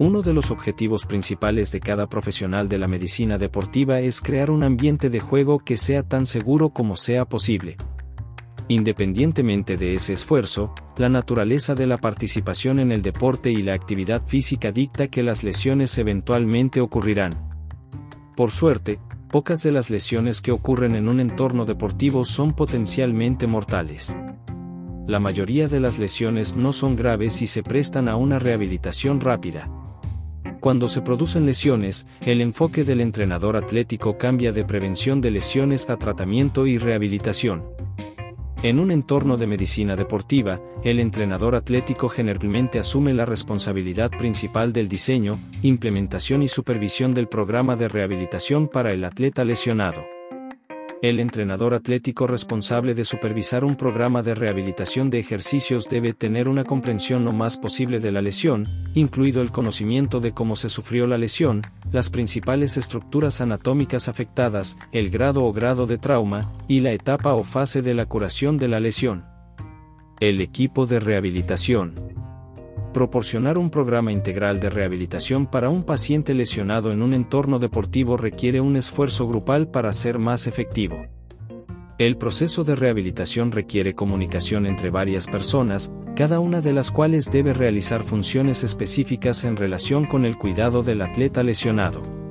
Uno de los objetivos principales de cada profesional de la medicina deportiva es crear un ambiente de juego que sea tan seguro como sea posible. Independientemente de ese esfuerzo, la naturaleza de la participación en el deporte y la actividad física dicta que las lesiones eventualmente ocurrirán. Por suerte, pocas de las lesiones que ocurren en un entorno deportivo son potencialmente mortales. La mayoría de las lesiones no son graves y se prestan a una rehabilitación rápida. Cuando se producen lesiones, el enfoque del entrenador atlético cambia de prevención de lesiones a tratamiento y rehabilitación. En un entorno de medicina deportiva, el entrenador atlético generalmente asume la responsabilidad principal del diseño, implementación y supervisión del programa de rehabilitación para el atleta lesionado. El entrenador atlético responsable de supervisar un programa de rehabilitación de ejercicios debe tener una comprensión lo más posible de la lesión, incluido el conocimiento de cómo se sufrió la lesión, las principales estructuras anatómicas afectadas, el grado o grado de trauma, y la etapa o fase de la curación de la lesión. El equipo de rehabilitación Proporcionar un programa integral de rehabilitación para un paciente lesionado en un entorno deportivo requiere un esfuerzo grupal para ser más efectivo. El proceso de rehabilitación requiere comunicación entre varias personas, cada una de las cuales debe realizar funciones específicas en relación con el cuidado del atleta lesionado.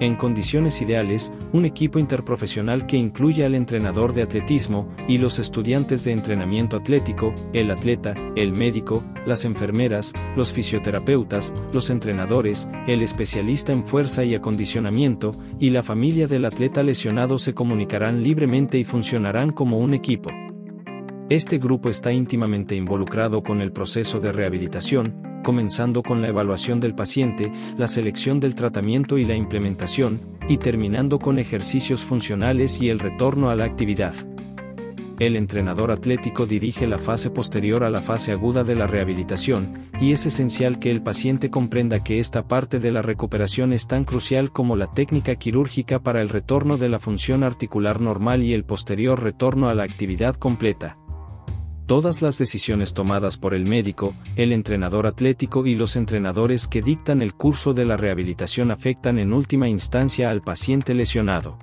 En condiciones ideales, un equipo interprofesional que incluya al entrenador de atletismo y los estudiantes de entrenamiento atlético, el atleta, el médico, las enfermeras, los fisioterapeutas, los entrenadores, el especialista en fuerza y acondicionamiento, y la familia del atleta lesionado se comunicarán libremente y funcionarán como un equipo. Este grupo está íntimamente involucrado con el proceso de rehabilitación, comenzando con la evaluación del paciente, la selección del tratamiento y la implementación, y terminando con ejercicios funcionales y el retorno a la actividad. El entrenador atlético dirige la fase posterior a la fase aguda de la rehabilitación, y es esencial que el paciente comprenda que esta parte de la recuperación es tan crucial como la técnica quirúrgica para el retorno de la función articular normal y el posterior retorno a la actividad completa. Todas las decisiones tomadas por el médico, el entrenador atlético y los entrenadores que dictan el curso de la rehabilitación afectan en última instancia al paciente lesionado.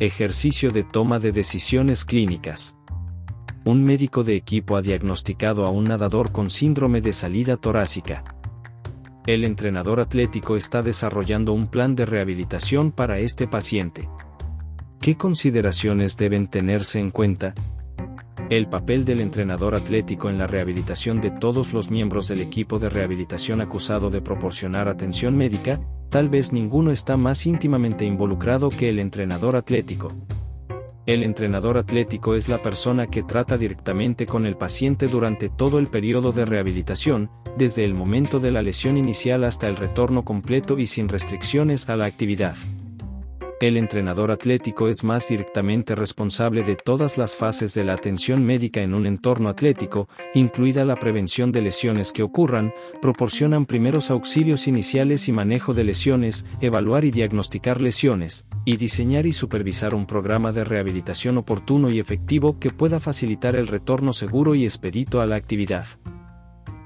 Ejercicio de toma de decisiones clínicas. Un médico de equipo ha diagnosticado a un nadador con síndrome de salida torácica. El entrenador atlético está desarrollando un plan de rehabilitación para este paciente. ¿Qué consideraciones deben tenerse en cuenta? El papel del entrenador atlético en la rehabilitación de todos los miembros del equipo de rehabilitación acusado de proporcionar atención médica, tal vez ninguno está más íntimamente involucrado que el entrenador atlético. El entrenador atlético es la persona que trata directamente con el paciente durante todo el periodo de rehabilitación, desde el momento de la lesión inicial hasta el retorno completo y sin restricciones a la actividad. El entrenador atlético es más directamente responsable de todas las fases de la atención médica en un entorno atlético, incluida la prevención de lesiones que ocurran, proporcionan primeros auxilios iniciales y manejo de lesiones, evaluar y diagnosticar lesiones, y diseñar y supervisar un programa de rehabilitación oportuno y efectivo que pueda facilitar el retorno seguro y expedito a la actividad.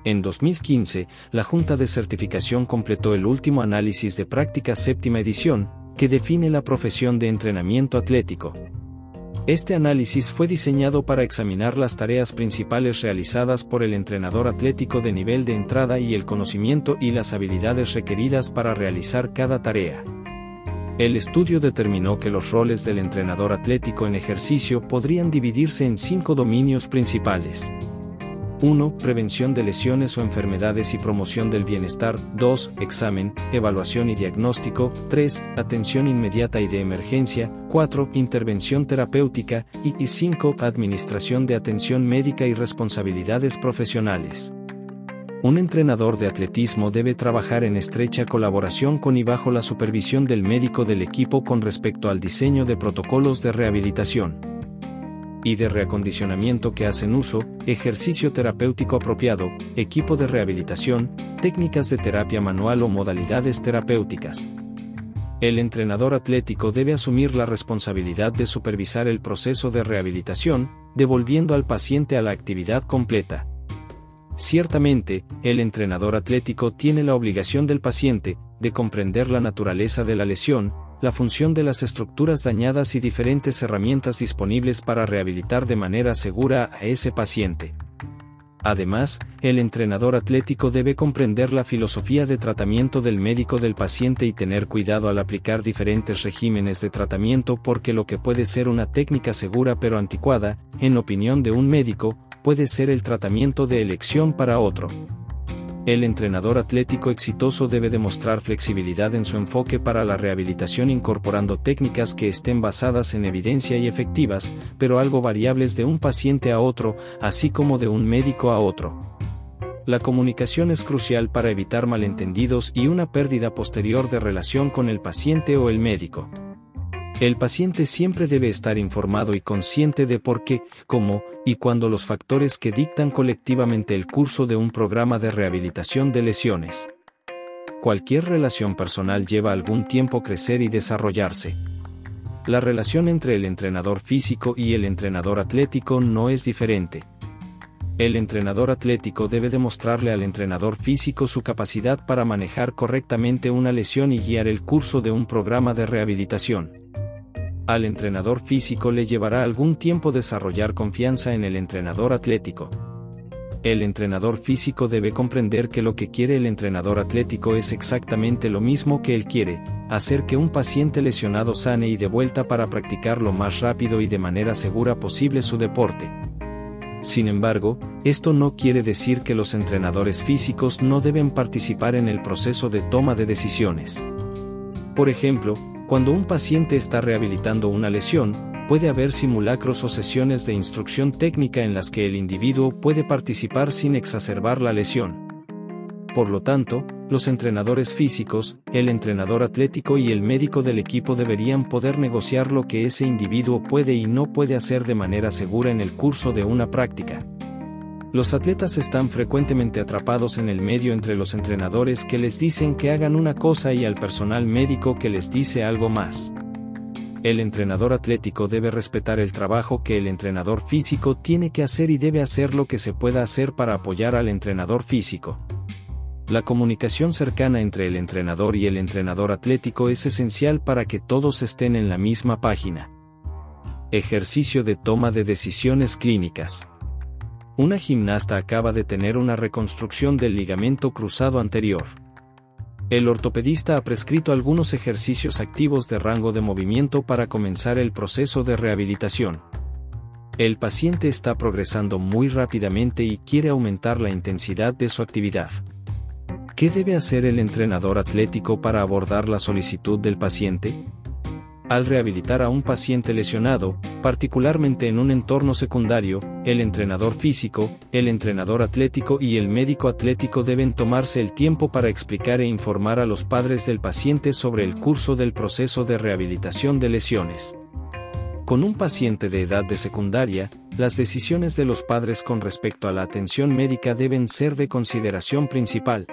En 2015, la Junta de Certificación completó el último análisis de práctica séptima edición, que define la profesión de entrenamiento atlético. Este análisis fue diseñado para examinar las tareas principales realizadas por el entrenador atlético de nivel de entrada y el conocimiento y las habilidades requeridas para realizar cada tarea. El estudio determinó que los roles del entrenador atlético en ejercicio podrían dividirse en cinco dominios principales. 1. Prevención de lesiones o enfermedades y promoción del bienestar. 2. Examen, evaluación y diagnóstico. 3. Atención inmediata y de emergencia. 4. Intervención terapéutica. Y 5. Administración de atención médica y responsabilidades profesionales. Un entrenador de atletismo debe trabajar en estrecha colaboración con y bajo la supervisión del médico del equipo con respecto al diseño de protocolos de rehabilitación y de reacondicionamiento que hacen uso, ejercicio terapéutico apropiado, equipo de rehabilitación, técnicas de terapia manual o modalidades terapéuticas. El entrenador atlético debe asumir la responsabilidad de supervisar el proceso de rehabilitación, devolviendo al paciente a la actividad completa. Ciertamente, el entrenador atlético tiene la obligación del paciente, de comprender la naturaleza de la lesión, la función de las estructuras dañadas y diferentes herramientas disponibles para rehabilitar de manera segura a ese paciente. Además, el entrenador atlético debe comprender la filosofía de tratamiento del médico del paciente y tener cuidado al aplicar diferentes regímenes de tratamiento porque lo que puede ser una técnica segura pero anticuada, en opinión de un médico, puede ser el tratamiento de elección para otro. El entrenador atlético exitoso debe demostrar flexibilidad en su enfoque para la rehabilitación incorporando técnicas que estén basadas en evidencia y efectivas, pero algo variables de un paciente a otro, así como de un médico a otro. La comunicación es crucial para evitar malentendidos y una pérdida posterior de relación con el paciente o el médico. El paciente siempre debe estar informado y consciente de por qué, cómo y cuándo los factores que dictan colectivamente el curso de un programa de rehabilitación de lesiones. Cualquier relación personal lleva algún tiempo crecer y desarrollarse. La relación entre el entrenador físico y el entrenador atlético no es diferente. El entrenador atlético debe demostrarle al entrenador físico su capacidad para manejar correctamente una lesión y guiar el curso de un programa de rehabilitación. Al entrenador físico le llevará algún tiempo desarrollar confianza en el entrenador atlético. El entrenador físico debe comprender que lo que quiere el entrenador atlético es exactamente lo mismo que él quiere, hacer que un paciente lesionado sane y de vuelta para practicar lo más rápido y de manera segura posible su deporte. Sin embargo, esto no quiere decir que los entrenadores físicos no deben participar en el proceso de toma de decisiones. Por ejemplo, cuando un paciente está rehabilitando una lesión, puede haber simulacros o sesiones de instrucción técnica en las que el individuo puede participar sin exacerbar la lesión. Por lo tanto, los entrenadores físicos, el entrenador atlético y el médico del equipo deberían poder negociar lo que ese individuo puede y no puede hacer de manera segura en el curso de una práctica. Los atletas están frecuentemente atrapados en el medio entre los entrenadores que les dicen que hagan una cosa y al personal médico que les dice algo más. El entrenador atlético debe respetar el trabajo que el entrenador físico tiene que hacer y debe hacer lo que se pueda hacer para apoyar al entrenador físico. La comunicación cercana entre el entrenador y el entrenador atlético es esencial para que todos estén en la misma página. Ejercicio de toma de decisiones clínicas. Una gimnasta acaba de tener una reconstrucción del ligamento cruzado anterior. El ortopedista ha prescrito algunos ejercicios activos de rango de movimiento para comenzar el proceso de rehabilitación. El paciente está progresando muy rápidamente y quiere aumentar la intensidad de su actividad. ¿Qué debe hacer el entrenador atlético para abordar la solicitud del paciente? Al rehabilitar a un paciente lesionado, particularmente en un entorno secundario, el entrenador físico, el entrenador atlético y el médico atlético deben tomarse el tiempo para explicar e informar a los padres del paciente sobre el curso del proceso de rehabilitación de lesiones. Con un paciente de edad de secundaria, las decisiones de los padres con respecto a la atención médica deben ser de consideración principal.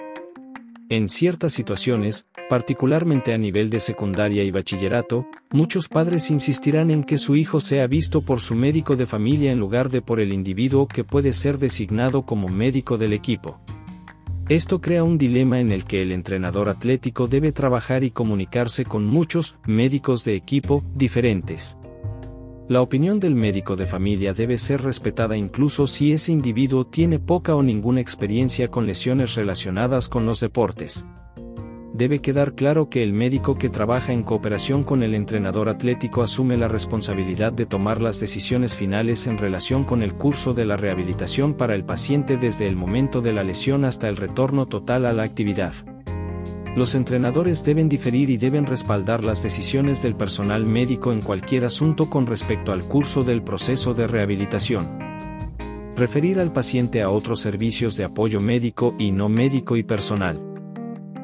En ciertas situaciones, particularmente a nivel de secundaria y bachillerato, muchos padres insistirán en que su hijo sea visto por su médico de familia en lugar de por el individuo que puede ser designado como médico del equipo. Esto crea un dilema en el que el entrenador atlético debe trabajar y comunicarse con muchos médicos de equipo diferentes. La opinión del médico de familia debe ser respetada incluso si ese individuo tiene poca o ninguna experiencia con lesiones relacionadas con los deportes debe quedar claro que el médico que trabaja en cooperación con el entrenador atlético asume la responsabilidad de tomar las decisiones finales en relación con el curso de la rehabilitación para el paciente desde el momento de la lesión hasta el retorno total a la actividad. Los entrenadores deben diferir y deben respaldar las decisiones del personal médico en cualquier asunto con respecto al curso del proceso de rehabilitación. Referir al paciente a otros servicios de apoyo médico y no médico y personal.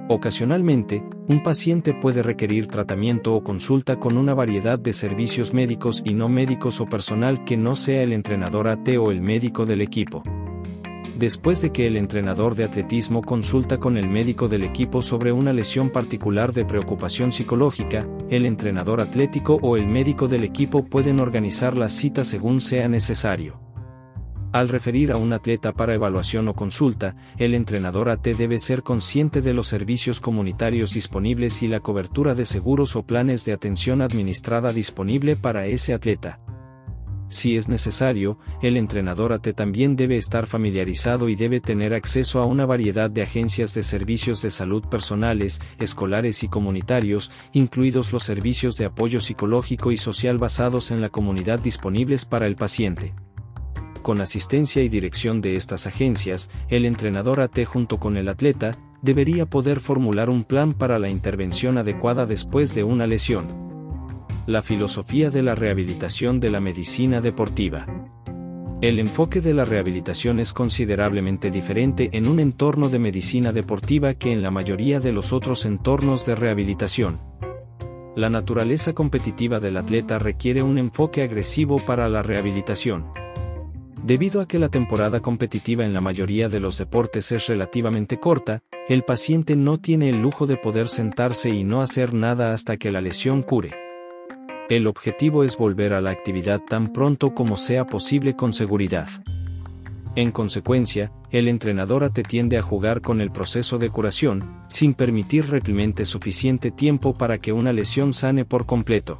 Ocasionalmente, un paciente puede requerir tratamiento o consulta con una variedad de servicios médicos y no médicos o personal que no sea el entrenador AT o el médico del equipo. Después de que el entrenador de atletismo consulta con el médico del equipo sobre una lesión particular de preocupación psicológica, el entrenador atlético o el médico del equipo pueden organizar la cita según sea necesario. Al referir a un atleta para evaluación o consulta, el entrenador AT debe ser consciente de los servicios comunitarios disponibles y la cobertura de seguros o planes de atención administrada disponible para ese atleta. Si es necesario, el entrenador AT también debe estar familiarizado y debe tener acceso a una variedad de agencias de servicios de salud personales, escolares y comunitarios, incluidos los servicios de apoyo psicológico y social basados en la comunidad disponibles para el paciente con asistencia y dirección de estas agencias, el entrenador AT junto con el atleta, debería poder formular un plan para la intervención adecuada después de una lesión. La filosofía de la rehabilitación de la medicina deportiva. El enfoque de la rehabilitación es considerablemente diferente en un entorno de medicina deportiva que en la mayoría de los otros entornos de rehabilitación. La naturaleza competitiva del atleta requiere un enfoque agresivo para la rehabilitación. Debido a que la temporada competitiva en la mayoría de los deportes es relativamente corta, el paciente no tiene el lujo de poder sentarse y no hacer nada hasta que la lesión cure. El objetivo es volver a la actividad tan pronto como sea posible con seguridad. En consecuencia, el entrenador te tiende a jugar con el proceso de curación, sin permitir realmente suficiente tiempo para que una lesión sane por completo.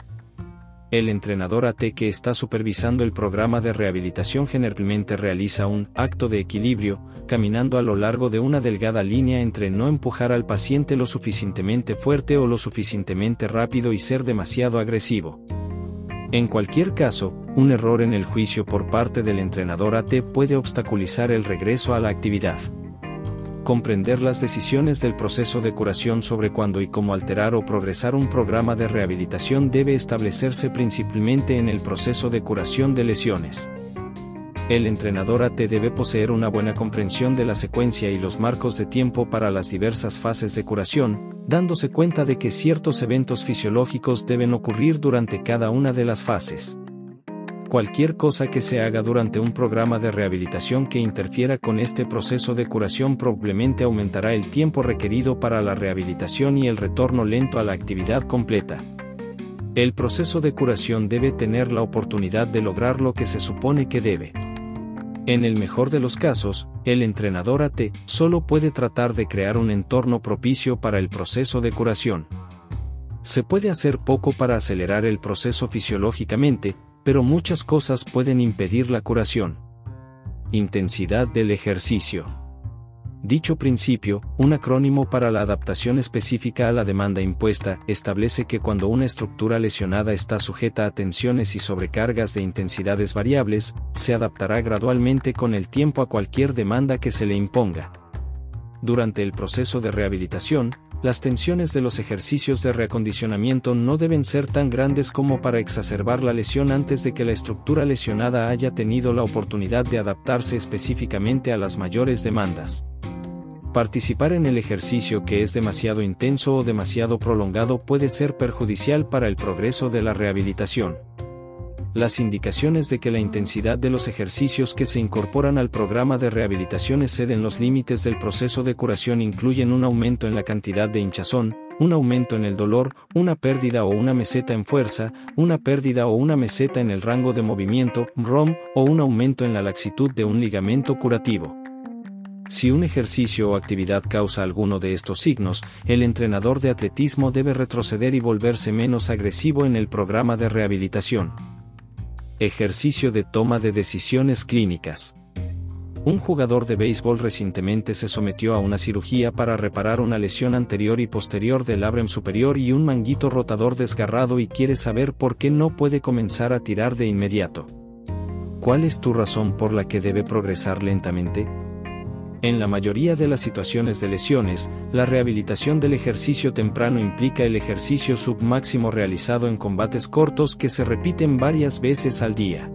El entrenador AT que está supervisando el programa de rehabilitación generalmente realiza un acto de equilibrio, caminando a lo largo de una delgada línea entre no empujar al paciente lo suficientemente fuerte o lo suficientemente rápido y ser demasiado agresivo. En cualquier caso, un error en el juicio por parte del entrenador AT puede obstaculizar el regreso a la actividad comprender las decisiones del proceso de curación sobre cuándo y cómo alterar o progresar un programa de rehabilitación debe establecerse principalmente en el proceso de curación de lesiones. El entrenador AT debe poseer una buena comprensión de la secuencia y los marcos de tiempo para las diversas fases de curación, dándose cuenta de que ciertos eventos fisiológicos deben ocurrir durante cada una de las fases. Cualquier cosa que se haga durante un programa de rehabilitación que interfiera con este proceso de curación probablemente aumentará el tiempo requerido para la rehabilitación y el retorno lento a la actividad completa. El proceso de curación debe tener la oportunidad de lograr lo que se supone que debe. En el mejor de los casos, el entrenador AT solo puede tratar de crear un entorno propicio para el proceso de curación. Se puede hacer poco para acelerar el proceso fisiológicamente, pero muchas cosas pueden impedir la curación. Intensidad del ejercicio. Dicho principio, un acrónimo para la adaptación específica a la demanda impuesta, establece que cuando una estructura lesionada está sujeta a tensiones y sobrecargas de intensidades variables, se adaptará gradualmente con el tiempo a cualquier demanda que se le imponga. Durante el proceso de rehabilitación, las tensiones de los ejercicios de reacondicionamiento no deben ser tan grandes como para exacerbar la lesión antes de que la estructura lesionada haya tenido la oportunidad de adaptarse específicamente a las mayores demandas. Participar en el ejercicio que es demasiado intenso o demasiado prolongado puede ser perjudicial para el progreso de la rehabilitación las indicaciones de que la intensidad de los ejercicios que se incorporan al programa de rehabilitación exceden los límites del proceso de curación incluyen un aumento en la cantidad de hinchazón, un aumento en el dolor, una pérdida o una meseta en fuerza, una pérdida o una meseta en el rango de movimiento, ROM, o un aumento en la laxitud de un ligamento curativo. Si un ejercicio o actividad causa alguno de estos signos, el entrenador de atletismo debe retroceder y volverse menos agresivo en el programa de rehabilitación. Ejercicio de toma de decisiones clínicas. Un jugador de béisbol recientemente se sometió a una cirugía para reparar una lesión anterior y posterior del labrum superior y un manguito rotador desgarrado y quiere saber por qué no puede comenzar a tirar de inmediato. ¿Cuál es tu razón por la que debe progresar lentamente? En la mayoría de las situaciones de lesiones, la rehabilitación del ejercicio temprano implica el ejercicio submáximo realizado en combates cortos que se repiten varias veces al día.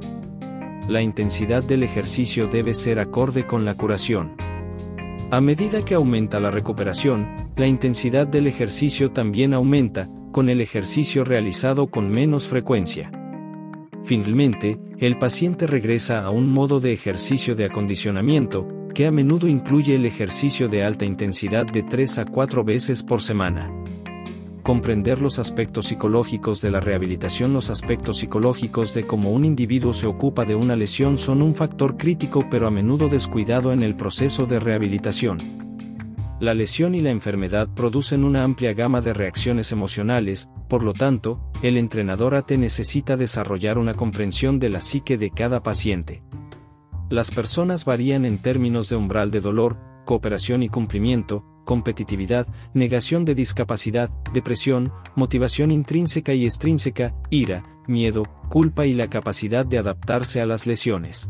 La intensidad del ejercicio debe ser acorde con la curación. A medida que aumenta la recuperación, la intensidad del ejercicio también aumenta, con el ejercicio realizado con menos frecuencia. Finalmente, el paciente regresa a un modo de ejercicio de acondicionamiento, que a menudo incluye el ejercicio de alta intensidad de 3 a 4 veces por semana. comprender los aspectos psicológicos de la rehabilitación Los aspectos psicológicos de cómo un individuo se ocupa de una lesión son un factor crítico pero a menudo descuidado en el proceso de rehabilitación. La lesión y la enfermedad producen una amplia gama de reacciones emocionales, por lo tanto, el entrenador AT necesita desarrollar una comprensión de la psique de cada paciente. Las personas varían en términos de umbral de dolor, cooperación y cumplimiento, competitividad, negación de discapacidad, depresión, motivación intrínseca y extrínseca, ira, miedo, culpa y la capacidad de adaptarse a las lesiones.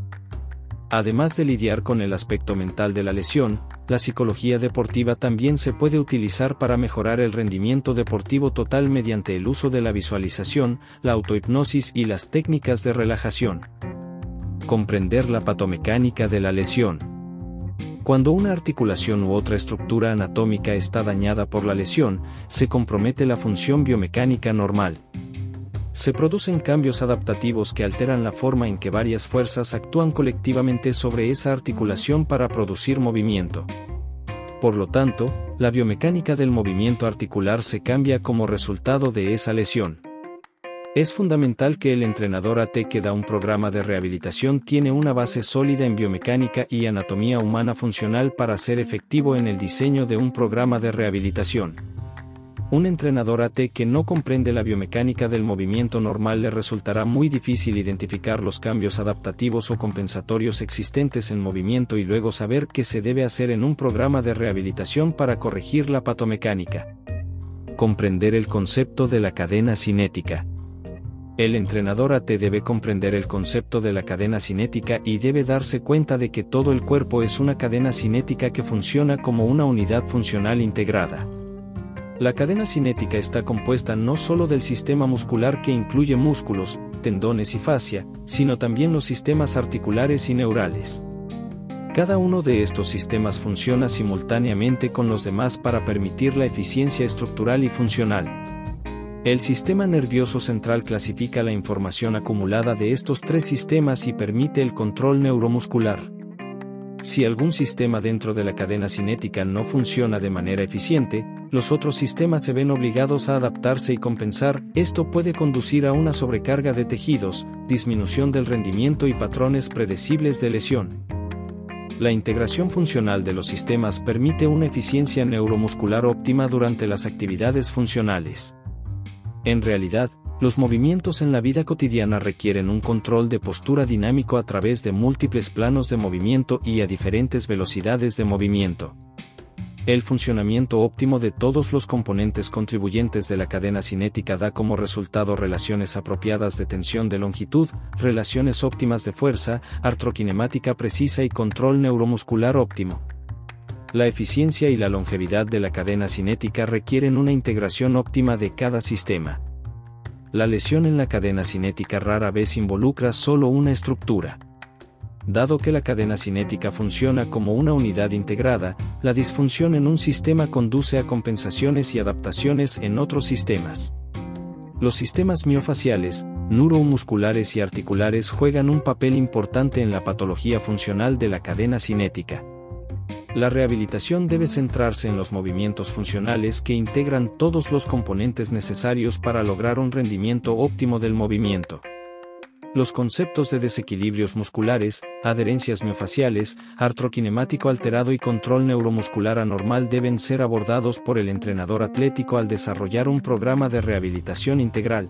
Además de lidiar con el aspecto mental de la lesión, la psicología deportiva también se puede utilizar para mejorar el rendimiento deportivo total mediante el uso de la visualización, la autohipnosis y las técnicas de relajación. Comprender la patomecánica de la lesión. Cuando una articulación u otra estructura anatómica está dañada por la lesión, se compromete la función biomecánica normal. Se producen cambios adaptativos que alteran la forma en que varias fuerzas actúan colectivamente sobre esa articulación para producir movimiento. Por lo tanto, la biomecánica del movimiento articular se cambia como resultado de esa lesión. Es fundamental que el entrenador AT que da un programa de rehabilitación tiene una base sólida en biomecánica y anatomía humana funcional para ser efectivo en el diseño de un programa de rehabilitación. Un entrenador AT que no comprende la biomecánica del movimiento normal le resultará muy difícil identificar los cambios adaptativos o compensatorios existentes en movimiento y luego saber qué se debe hacer en un programa de rehabilitación para corregir la patomecánica. Comprender el concepto de la cadena cinética. El entrenador AT debe comprender el concepto de la cadena cinética y debe darse cuenta de que todo el cuerpo es una cadena cinética que funciona como una unidad funcional integrada. La cadena cinética está compuesta no solo del sistema muscular que incluye músculos, tendones y fascia, sino también los sistemas articulares y neurales. Cada uno de estos sistemas funciona simultáneamente con los demás para permitir la eficiencia estructural y funcional. El sistema nervioso central clasifica la información acumulada de estos tres sistemas y permite el control neuromuscular. Si algún sistema dentro de la cadena cinética no funciona de manera eficiente, los otros sistemas se ven obligados a adaptarse y compensar, esto puede conducir a una sobrecarga de tejidos, disminución del rendimiento y patrones predecibles de lesión. La integración funcional de los sistemas permite una eficiencia neuromuscular óptima durante las actividades funcionales. En realidad, los movimientos en la vida cotidiana requieren un control de postura dinámico a través de múltiples planos de movimiento y a diferentes velocidades de movimiento. El funcionamiento óptimo de todos los componentes contribuyentes de la cadena cinética da como resultado relaciones apropiadas de tensión de longitud, relaciones óptimas de fuerza, artroquinemática precisa y control neuromuscular óptimo. La eficiencia y la longevidad de la cadena cinética requieren una integración óptima de cada sistema. La lesión en la cadena cinética rara vez involucra solo una estructura. Dado que la cadena cinética funciona como una unidad integrada, la disfunción en un sistema conduce a compensaciones y adaptaciones en otros sistemas. Los sistemas miofaciales, neuromusculares y articulares juegan un papel importante en la patología funcional de la cadena cinética. La rehabilitación debe centrarse en los movimientos funcionales que integran todos los componentes necesarios para lograr un rendimiento óptimo del movimiento. Los conceptos de desequilibrios musculares, adherencias miofaciales, artroquinemático alterado y control neuromuscular anormal deben ser abordados por el entrenador atlético al desarrollar un programa de rehabilitación integral.